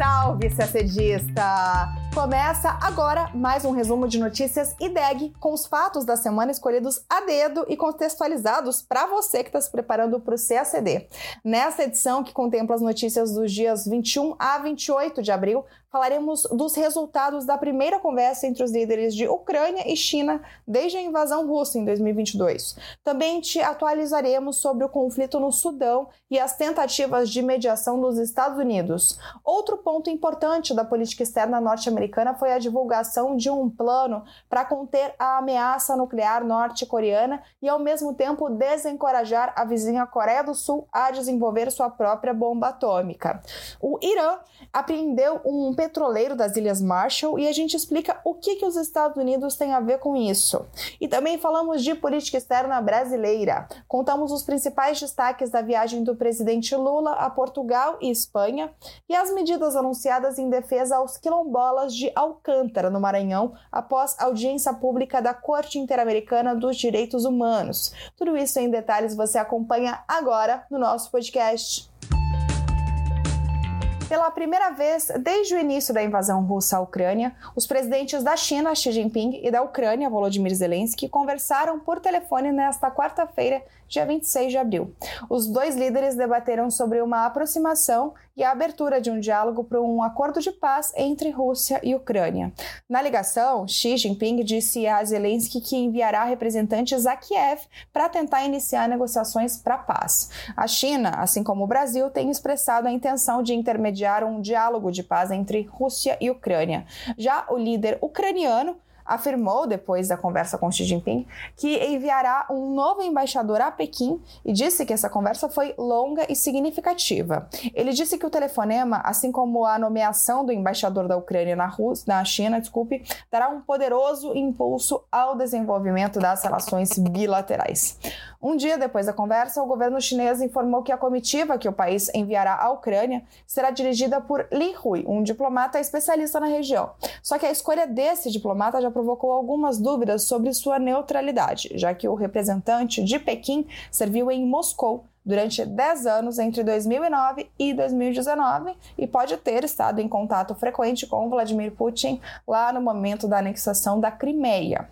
Salve, CACDista! Começa agora mais um resumo de notícias IDEG com os fatos da semana escolhidos a dedo e contextualizados para você que está se preparando para o CACD. Nessa edição, que contempla as notícias dos dias 21 a 28 de abril, falaremos dos resultados da primeira conversa entre os líderes de Ucrânia e China desde a invasão russa em 2022. Também te atualizaremos sobre o conflito no Sudão e as tentativas de mediação dos Estados Unidos. Outro ponto importante da política externa norte-americana foi a divulgação de um plano para conter a ameaça nuclear norte-coreana e, ao mesmo tempo, desencorajar a vizinha Coreia do Sul a desenvolver sua própria bomba atômica. O Irã apreendeu um petroleiro das Ilhas Marshall e a gente explica o que, que os Estados Unidos têm a ver com isso. E também falamos de política externa brasileira. Contamos os principais destaques da viagem do presidente Lula a Portugal e Espanha e as medidas anunciadas em defesa aos quilombolas de Alcântara, no Maranhão, após audiência pública da Corte Interamericana dos Direitos Humanos. Tudo isso em detalhes você acompanha agora no nosso podcast. Pela primeira vez desde o início da invasão russa à Ucrânia, os presidentes da China, Xi Jinping, e da Ucrânia, Volodymyr Zelensky, conversaram por telefone nesta quarta-feira, dia 26 de abril. Os dois líderes debateram sobre uma aproximação e a abertura de um diálogo para um acordo de paz entre Rússia e Ucrânia. Na ligação, Xi Jinping disse a Zelensky que enviará representantes a Kiev para tentar iniciar negociações para paz. A China, assim como o Brasil, tem expressado a intenção de intermediar um diálogo de paz entre Rússia e Ucrânia. Já o líder ucraniano afirmou, depois da conversa com Xi Jinping, que enviará um novo embaixador a Pequim e disse que essa conversa foi longa e significativa. Ele disse que o telefonema, assim como a nomeação do embaixador da Ucrânia na, na China, desculpe, dará um poderoso impulso ao desenvolvimento das relações bilaterais. Um dia depois da conversa, o governo chinês informou que a comitiva que o país enviará à Ucrânia será dirigida por Li Hui, um diplomata especialista na região. Só que a escolha desse diplomata já provocou algumas dúvidas sobre sua neutralidade, já que o representante de Pequim serviu em Moscou durante 10 anos entre 2009 e 2019 e pode ter estado em contato frequente com Vladimir Putin lá no momento da anexação da Crimeia.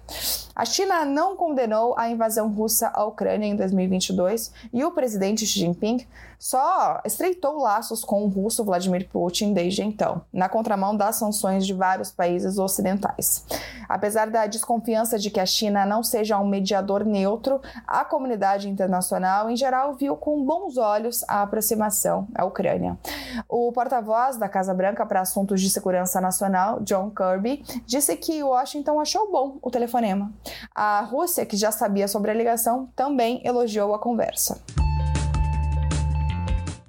A China não condenou a invasão russa à Ucrânia em 2022 e o presidente Xi Jinping só estreitou laços com o russo Vladimir Putin desde então, na contramão das sanções de vários países ocidentais. Apesar da desconfiança de que a China não seja um mediador neutro, a comunidade internacional em geral viu com bons olhos a aproximação à Ucrânia. O porta-voz da Casa Branca para assuntos de segurança nacional, John Kirby, disse que Washington achou bom o telefonema. A Rússia, que já sabia sobre a ligação, também elogiou a conversa.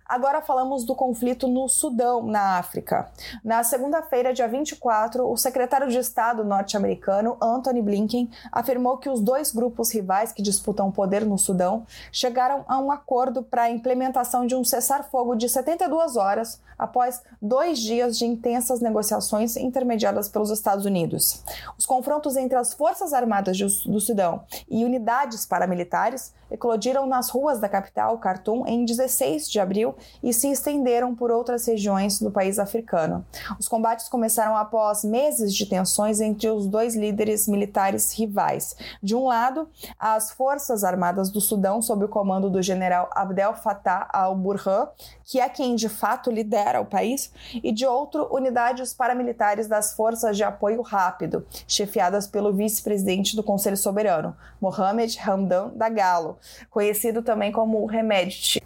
Agora falamos do conflito no Sudão, na África. Na segunda-feira, dia 24, o secretário de Estado norte-americano Anthony Blinken afirmou que os dois grupos rivais que disputam poder no Sudão chegaram a um acordo para a implementação de um cessar-fogo de 72 horas após dois dias de intensas negociações intermediadas pelos Estados Unidos. Os confrontos entre as Forças Armadas do Sudão e unidades paramilitares eclodiram nas ruas da capital, Khartoum, em 16 de abril e se estenderam por outras regiões do país africano. Os combates começaram após meses de tensões entre os dois líderes militares rivais. De um lado, as Forças Armadas do Sudão, sob o comando do general Abdel Fattah al-Burhan, que é quem de fato lidera o país, e de outro, unidades paramilitares das Forças de Apoio Rápido, chefiadas pelo vice-presidente do Conselho Soberano, Mohamed Hamdan Dagalo, conhecido também como Remedit.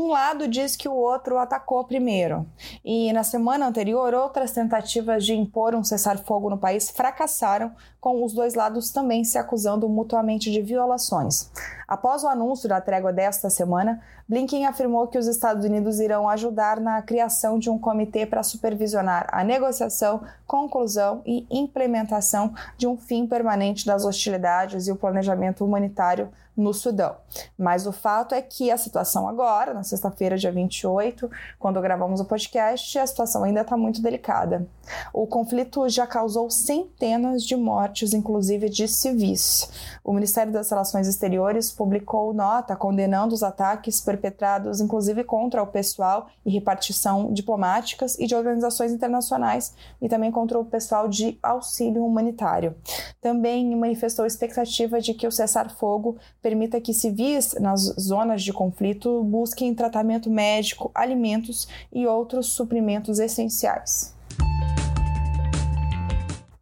Um lado diz que o outro atacou primeiro. E na semana anterior, outras tentativas de impor um cessar-fogo no país fracassaram, com os dois lados também se acusando mutuamente de violações. Após o anúncio da trégua desta semana, Blinken afirmou que os Estados Unidos irão ajudar na criação de um comitê para supervisionar a negociação, conclusão e implementação de um fim permanente das hostilidades e o planejamento humanitário no Sudão. Mas o fato é que a situação agora, na sexta-feira, dia 28, quando gravamos o podcast, a situação ainda está muito delicada. O conflito já causou centenas de mortes, inclusive de civis. O Ministério das Relações Exteriores publicou nota condenando os ataques perpetrados, inclusive contra o pessoal e repartição diplomáticas e de organizações internacionais e também contra o pessoal de auxílio humanitário. Também manifestou expectativa de que o cessar-fogo permita que civis nas zonas de conflito busquem tratamento médico, alimentos e outros suprimentos essenciais.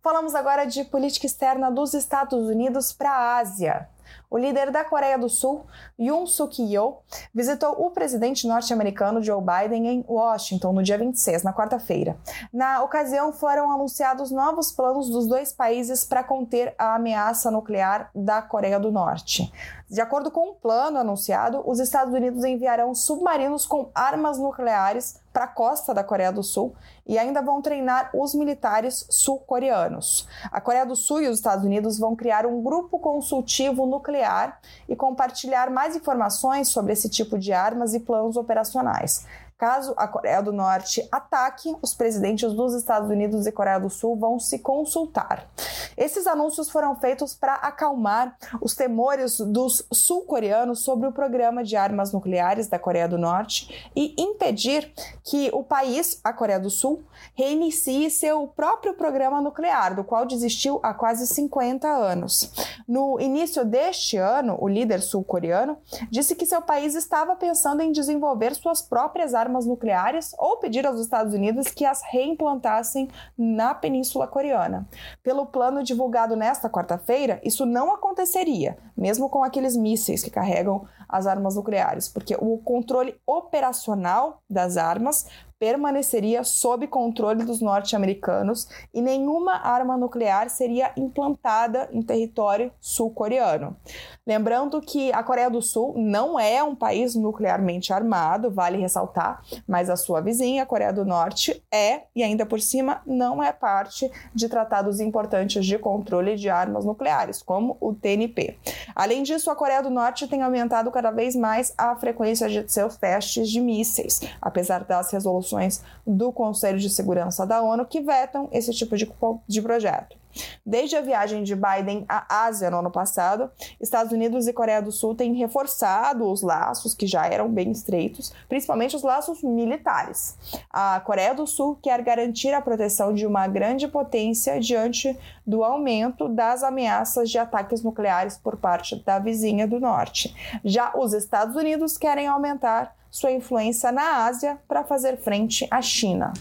Falamos agora de política externa dos Estados Unidos para a Ásia. O líder da Coreia do Sul, Yoon Suk-yeol, visitou o presidente norte-americano Joe Biden em Washington no dia 26, na quarta-feira. Na ocasião, foram anunciados novos planos dos dois países para conter a ameaça nuclear da Coreia do Norte. De acordo com o um plano anunciado, os Estados Unidos enviarão submarinos com armas nucleares para a costa da Coreia do Sul e ainda vão treinar os militares sul-coreanos. A Coreia do Sul e os Estados Unidos vão criar um grupo consultivo nuclear e compartilhar mais informações sobre esse tipo de armas e planos operacionais. Caso a Coreia do Norte ataque, os presidentes dos Estados Unidos e Coreia do Sul vão se consultar. Esses anúncios foram feitos para acalmar os temores dos sul-coreanos sobre o programa de armas nucleares da Coreia do Norte e impedir que o país, a Coreia do Sul, reinicie seu próprio programa nuclear, do qual desistiu há quase 50 anos. No início deste ano, o líder sul-coreano disse que seu país estava pensando em desenvolver suas próprias armas armas nucleares ou pedir aos Estados Unidos que as reimplantassem na Península Coreana. Pelo plano divulgado nesta quarta-feira, isso não aconteceria, mesmo com aqueles mísseis que carregam as armas nucleares, porque o controle operacional das armas permaneceria sob controle dos norte-americanos e nenhuma arma nuclear seria implantada em território sul-coreano. Lembrando que a Coreia do Sul não é um país nuclearmente armado, vale ressaltar, mas a sua vizinha, a Coreia do Norte, é e ainda por cima não é parte de tratados importantes de controle de armas nucleares, como o TNP. Além disso, a Coreia do Norte tem aumentado cada vez mais a frequência de seus testes de mísseis, apesar das resoluções resoluções do Conselho de Segurança da ONU que vetam esse tipo de, de projeto. Desde a viagem de Biden à Ásia no ano passado, Estados Unidos e Coreia do Sul têm reforçado os laços que já eram bem estreitos, principalmente os laços militares. A Coreia do Sul quer garantir a proteção de uma grande potência diante do aumento das ameaças de ataques nucleares por parte da vizinha do norte. Já os Estados Unidos querem aumentar sua influência na Ásia para fazer frente à China.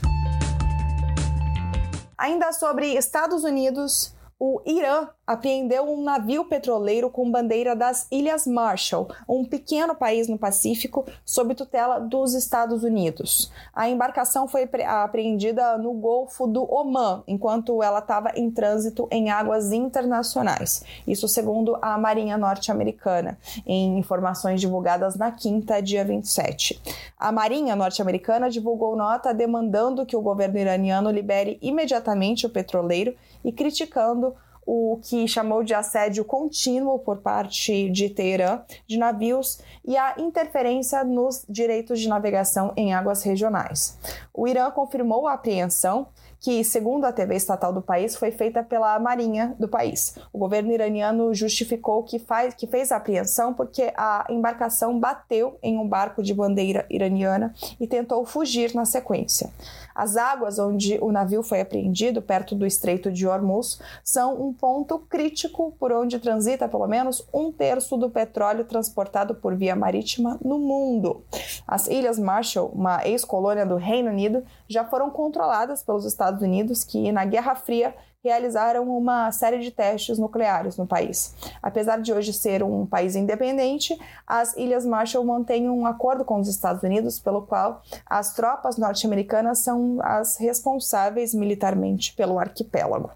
Ainda sobre Estados Unidos, o Irã apreendeu um navio petroleiro com bandeira das Ilhas Marshall, um pequeno país no Pacífico sob tutela dos Estados Unidos. A embarcação foi apreendida no Golfo do Omã, enquanto ela estava em trânsito em águas internacionais. Isso segundo a Marinha norte-americana, em informações divulgadas na quinta, dia 27. A Marinha norte-americana divulgou nota demandando que o governo iraniano libere imediatamente o petroleiro e criticando o que chamou de assédio contínuo por parte de Teherã de navios e a interferência nos direitos de navegação em águas regionais. O Irã confirmou a apreensão que, segundo a TV estatal do país, foi feita pela Marinha do país. O governo iraniano justificou que, faz, que fez a apreensão porque a embarcação bateu em um barco de bandeira iraniana e tentou fugir na sequência. As águas onde o navio foi apreendido, perto do Estreito de Hormuz, são um ponto crítico por onde transita pelo menos um terço do petróleo transportado por via marítima no mundo. As Ilhas Marshall, uma ex-colônia do Reino Unido, já foram controladas pelos Estados Unidos, que na Guerra Fria realizaram uma série de testes nucleares no país. Apesar de hoje ser um país independente, as Ilhas Marshall mantêm um acordo com os Estados Unidos pelo qual as tropas norte-americanas são as responsáveis militarmente pelo arquipélago.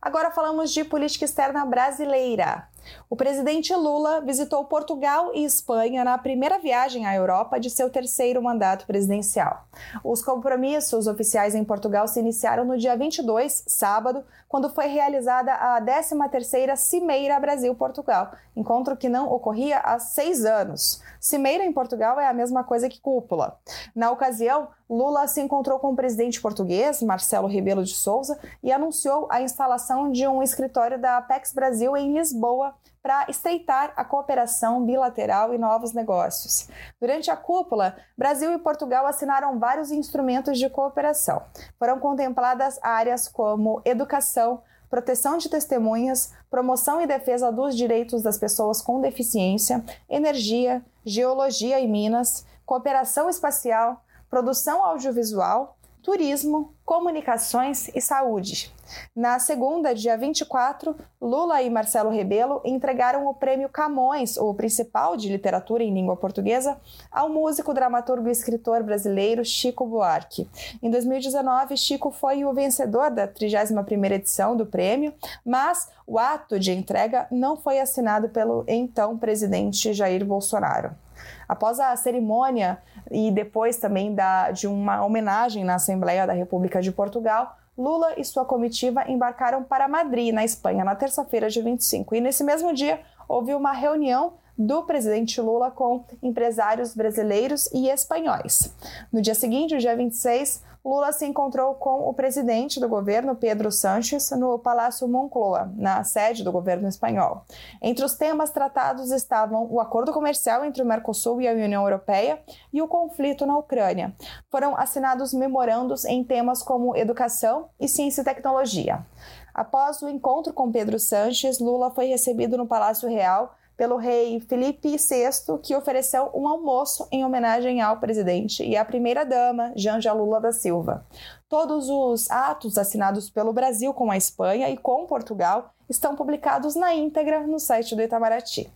Agora falamos de política externa brasileira. O presidente Lula visitou Portugal e Espanha na primeira viagem à Europa de seu terceiro mandato presidencial. Os compromissos oficiais em Portugal se iniciaram no dia 22, sábado, quando foi realizada a 13ª Cimeira Brasil-Portugal, encontro que não ocorria há seis anos. Cimeira em Portugal é a mesma coisa que cúpula. Na ocasião, Lula se encontrou com o presidente português, Marcelo Rebelo de Souza, e anunciou a instalação de um escritório da Apex Brasil em Lisboa para estreitar a cooperação bilateral e novos negócios. Durante a cúpula, Brasil e Portugal assinaram vários instrumentos de cooperação. Foram contempladas áreas como educação, proteção de testemunhas, promoção e defesa dos direitos das pessoas com deficiência, energia, geologia e minas, cooperação espacial, produção audiovisual, turismo, comunicações e saúde. Na segunda, dia 24, Lula e Marcelo Rebelo entregaram o prêmio Camões, o principal de literatura em língua portuguesa, ao músico, dramaturgo e escritor brasileiro Chico Buarque. Em 2019, Chico foi o vencedor da 31ª edição do prêmio, mas o ato de entrega não foi assinado pelo então presidente Jair Bolsonaro. Após a cerimônia e depois também da, de uma homenagem na Assembleia da República de Portugal, Lula e sua comitiva embarcaram para Madrid, na Espanha, na terça-feira, de 25. E nesse mesmo dia houve uma reunião do presidente Lula com empresários brasileiros e espanhóis. No dia seguinte, o dia 26, Lula se encontrou com o presidente do governo, Pedro Sánchez, no Palácio Moncloa, na sede do governo espanhol. Entre os temas tratados estavam o acordo comercial entre o Mercosul e a União Europeia e o conflito na Ucrânia. Foram assinados memorandos em temas como educação e ciência e tecnologia. Após o encontro com Pedro Sánchez, Lula foi recebido no Palácio Real pelo rei Felipe VI, que ofereceu um almoço em homenagem ao presidente e à primeira-dama, Janja Lula da Silva. Todos os atos assinados pelo Brasil com a Espanha e com Portugal estão publicados na íntegra no site do Itamaraty.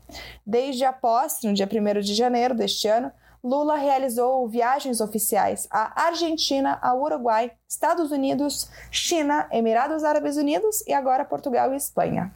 Desde a posse, no dia 1 de janeiro deste ano, Lula realizou viagens oficiais à Argentina, ao Uruguai, Estados Unidos, China, Emirados Árabes Unidos e agora Portugal e Espanha.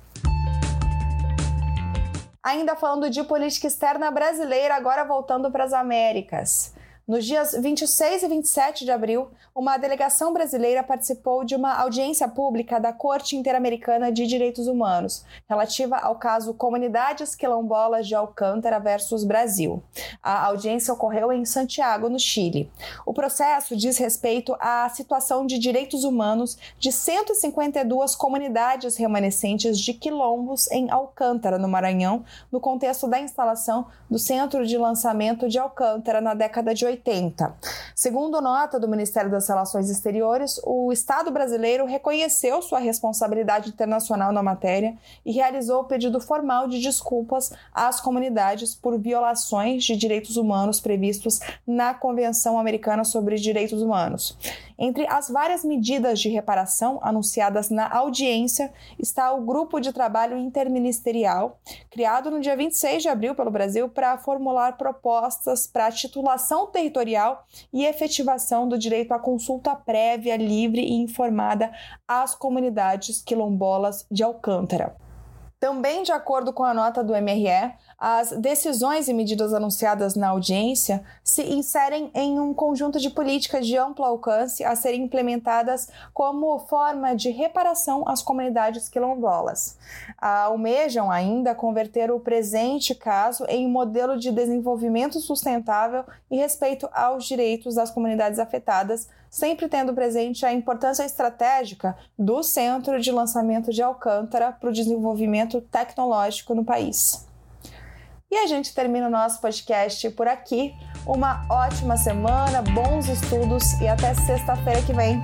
Ainda falando de política externa brasileira, agora voltando para as Américas. Nos dias 26 e 27 de abril, uma delegação brasileira participou de uma audiência pública da Corte Interamericana de Direitos Humanos, relativa ao caso Comunidades Quilombolas de Alcântara versus Brasil. A audiência ocorreu em Santiago, no Chile. O processo diz respeito à situação de direitos humanos de 152 comunidades remanescentes de quilombos em Alcântara, no Maranhão, no contexto da instalação do Centro de Lançamento de Alcântara na década de 80. 80. Segundo nota do Ministério das Relações Exteriores, o Estado brasileiro reconheceu sua responsabilidade internacional na matéria e realizou o pedido formal de desculpas às comunidades por violações de direitos humanos previstos na Convenção Americana sobre Direitos Humanos. Entre as várias medidas de reparação anunciadas na audiência está o Grupo de Trabalho Interministerial, criado no dia 26 de abril pelo Brasil para formular propostas para a titulação territorial e efetivação do direito à consulta prévia, livre e informada às comunidades quilombolas de Alcântara. Também, de acordo com a nota do MRE, as decisões e medidas anunciadas na audiência se inserem em um conjunto de políticas de amplo alcance a serem implementadas como forma de reparação às comunidades quilombolas. Almejam ainda converter o presente caso em um modelo de desenvolvimento sustentável e respeito aos direitos das comunidades afetadas, sempre tendo presente a importância estratégica do Centro de Lançamento de Alcântara para o desenvolvimento tecnológico no país. E a gente termina o nosso podcast por aqui. Uma ótima semana, bons estudos e até sexta-feira que vem.